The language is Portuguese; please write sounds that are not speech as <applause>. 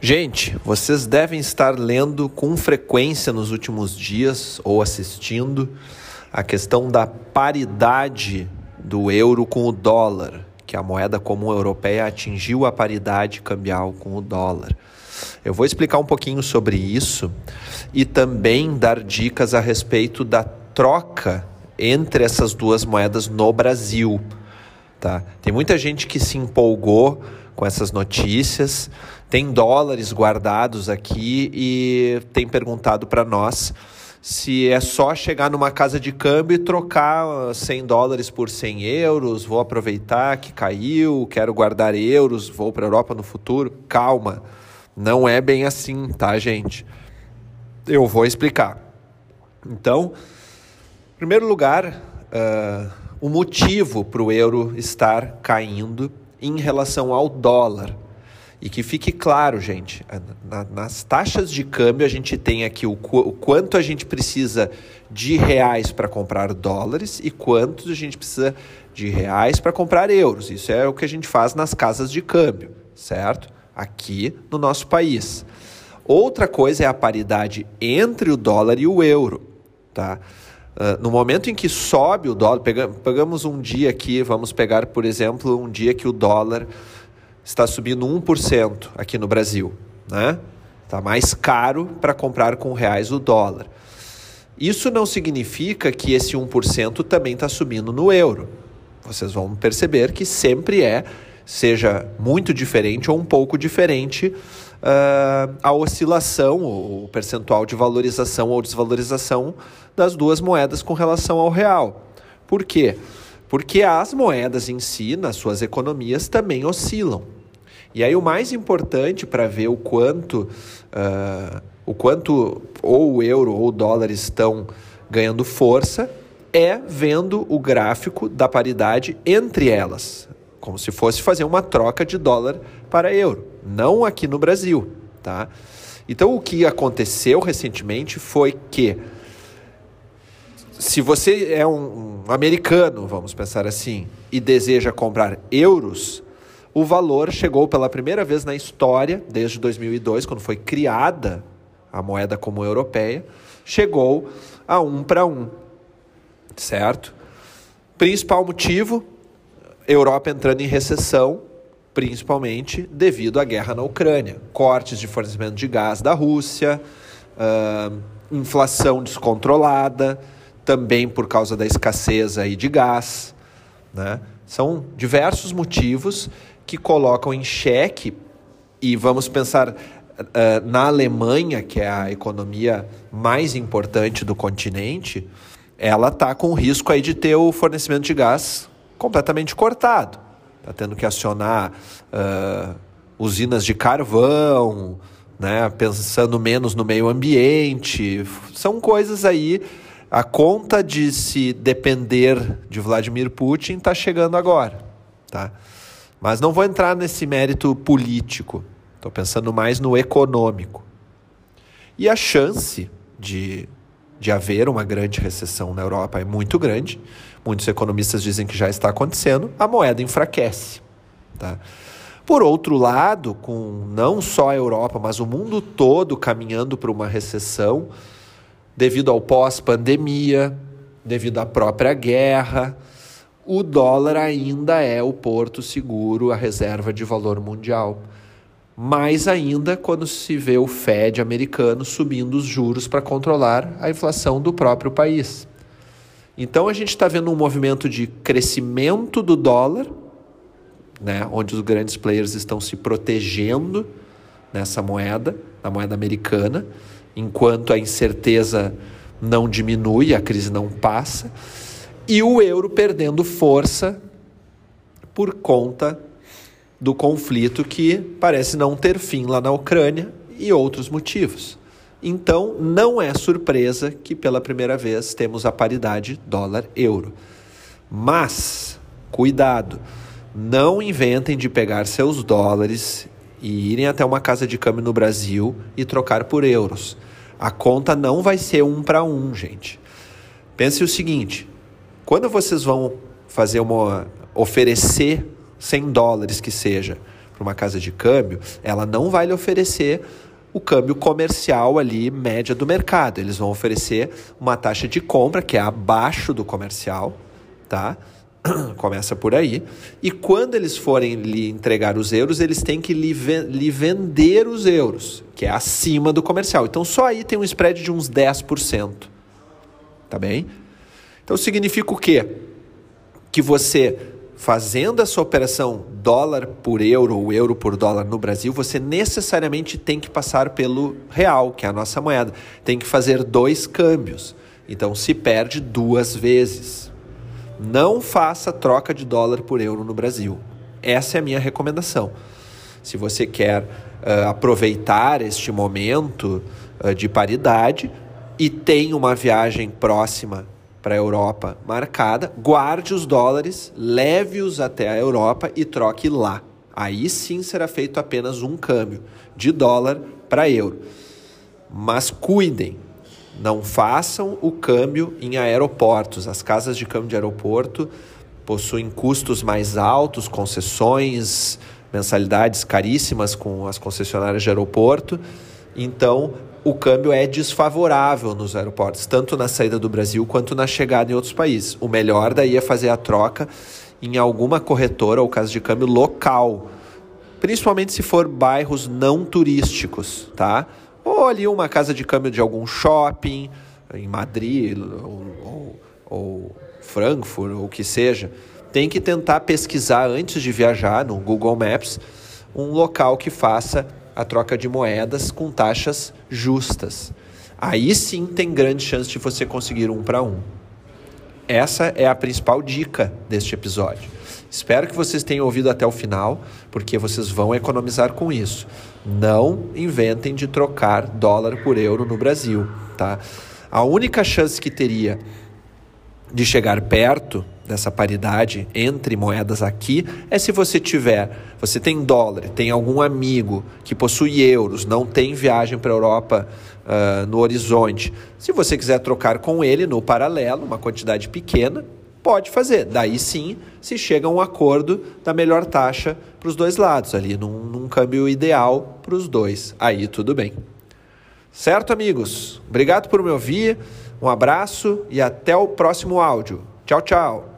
Gente, vocês devem estar lendo com frequência nos últimos dias ou assistindo a questão da paridade do euro com o dólar, que a moeda comum europeia atingiu a paridade cambial com o dólar. Eu vou explicar um pouquinho sobre isso e também dar dicas a respeito da troca entre essas duas moedas no Brasil. Tá? Tem muita gente que se empolgou com essas notícias, tem dólares guardados aqui e tem perguntado para nós se é só chegar numa casa de câmbio e trocar 100 dólares por 100 euros, vou aproveitar que caiu, quero guardar euros, vou para a Europa no futuro. Calma, não é bem assim, tá, gente? Eu vou explicar. Então, em primeiro lugar, uh, o motivo para o euro estar caindo em relação ao dólar. E que fique claro, gente, na, nas taxas de câmbio a gente tem aqui o, o quanto a gente precisa de reais para comprar dólares e quanto a gente precisa de reais para comprar euros. Isso é o que a gente faz nas casas de câmbio, certo? Aqui no nosso país. Outra coisa é a paridade entre o dólar e o euro, tá? Uh, no momento em que sobe o dólar, pegamos um dia aqui, vamos pegar, por exemplo, um dia que o dólar está subindo 1% aqui no Brasil. Né? Está mais caro para comprar com reais o dólar. Isso não significa que esse 1% também está subindo no euro. Vocês vão perceber que sempre é, seja muito diferente ou um pouco diferente, uh, a oscilação, o percentual de valorização ou desvalorização das duas moedas com relação ao real. Por quê? Porque as moedas em si, nas suas economias, também oscilam. E aí o mais importante para ver o quanto, uh, o quanto ou o euro ou o dólar estão ganhando força é vendo o gráfico da paridade entre elas, como se fosse fazer uma troca de dólar para euro, não aqui no Brasil, tá? Então o que aconteceu recentemente foi que se você é um, um americano, vamos pensar assim, e deseja comprar euros, o valor chegou pela primeira vez na história, desde 2002, quando foi criada a moeda comum europeia, chegou a um para um, certo? Principal motivo, Europa entrando em recessão, principalmente devido à guerra na Ucrânia, cortes de fornecimento de gás da Rússia, uh, inflação descontrolada, também por causa da escassez aí de gás, né? São diversos motivos que colocam em xeque, e vamos pensar uh, na Alemanha, que é a economia mais importante do continente, ela está com risco aí de ter o fornecimento de gás completamente cortado. Está tendo que acionar uh, usinas de carvão, né, pensando menos no meio ambiente. São coisas aí. A conta de se depender de Vladimir Putin está chegando agora. Tá? Mas não vou entrar nesse mérito político, estou pensando mais no econômico. E a chance de, de haver uma grande recessão na Europa é muito grande. Muitos economistas dizem que já está acontecendo, a moeda enfraquece. Tá? Por outro lado, com não só a Europa, mas o mundo todo caminhando para uma recessão, devido ao pós-pandemia, devido à própria guerra, o dólar ainda é o porto seguro, a reserva de valor mundial. Mais ainda quando se vê o Fed americano subindo os juros para controlar a inflação do próprio país. Então a gente está vendo um movimento de crescimento do dólar, né, onde os grandes players estão se protegendo nessa moeda, na moeda americana, enquanto a incerteza não diminui, a crise não passa e o euro perdendo força por conta do conflito que parece não ter fim lá na Ucrânia e outros motivos. Então, não é surpresa que pela primeira vez temos a paridade dólar-euro. Mas, cuidado, não inventem de pegar seus dólares e irem até uma casa de câmbio no Brasil e trocar por euros. A conta não vai ser um para um, gente. Pense o seguinte: quando vocês vão fazer uma oferecer 100 dólares que seja para uma casa de câmbio, ela não vai lhe oferecer o câmbio comercial ali média do mercado. Eles vão oferecer uma taxa de compra que é abaixo do comercial, tá? <clears throat> Começa por aí. E quando eles forem lhe entregar os euros, eles têm que lhe, lhe vender os euros, que é acima do comercial. Então só aí tem um spread de uns 10%. Tá bem? Então significa o quê? Que você fazendo essa operação dólar por euro ou euro por dólar no Brasil, você necessariamente tem que passar pelo real, que é a nossa moeda. Tem que fazer dois câmbios. Então se perde duas vezes. Não faça troca de dólar por euro no Brasil. Essa é a minha recomendação. Se você quer uh, aproveitar este momento uh, de paridade e tem uma viagem próxima para a Europa marcada, guarde os dólares, leve-os até a Europa e troque lá. Aí sim será feito apenas um câmbio de dólar para euro. Mas cuidem, não façam o câmbio em aeroportos. As casas de câmbio de aeroporto possuem custos mais altos, concessões, mensalidades caríssimas com as concessionárias de aeroporto. Então, o câmbio é desfavorável nos aeroportos, tanto na saída do Brasil quanto na chegada em outros países. O melhor daí é fazer a troca em alguma corretora ou casa de câmbio local, principalmente se for bairros não turísticos, tá? Ou ali uma casa de câmbio de algum shopping, em Madrid ou, ou, ou Frankfurt, ou o que seja. Tem que tentar pesquisar antes de viajar no Google Maps um local que faça a troca de moedas com taxas justas. Aí sim tem grande chance de você conseguir um para um. Essa é a principal dica deste episódio. Espero que vocês tenham ouvido até o final, porque vocês vão economizar com isso. Não inventem de trocar dólar por euro no Brasil, tá? A única chance que teria de chegar perto dessa paridade entre moedas aqui é se você tiver, você tem dólar, tem algum amigo que possui euros, não tem viagem para a Europa uh, no horizonte. Se você quiser trocar com ele no paralelo, uma quantidade pequena, pode fazer. Daí sim se chega a um acordo da melhor taxa para os dois lados, ali num, num câmbio ideal para os dois. Aí tudo bem. Certo, amigos? Obrigado por me ouvir. Um abraço e até o próximo áudio. Tchau, tchau.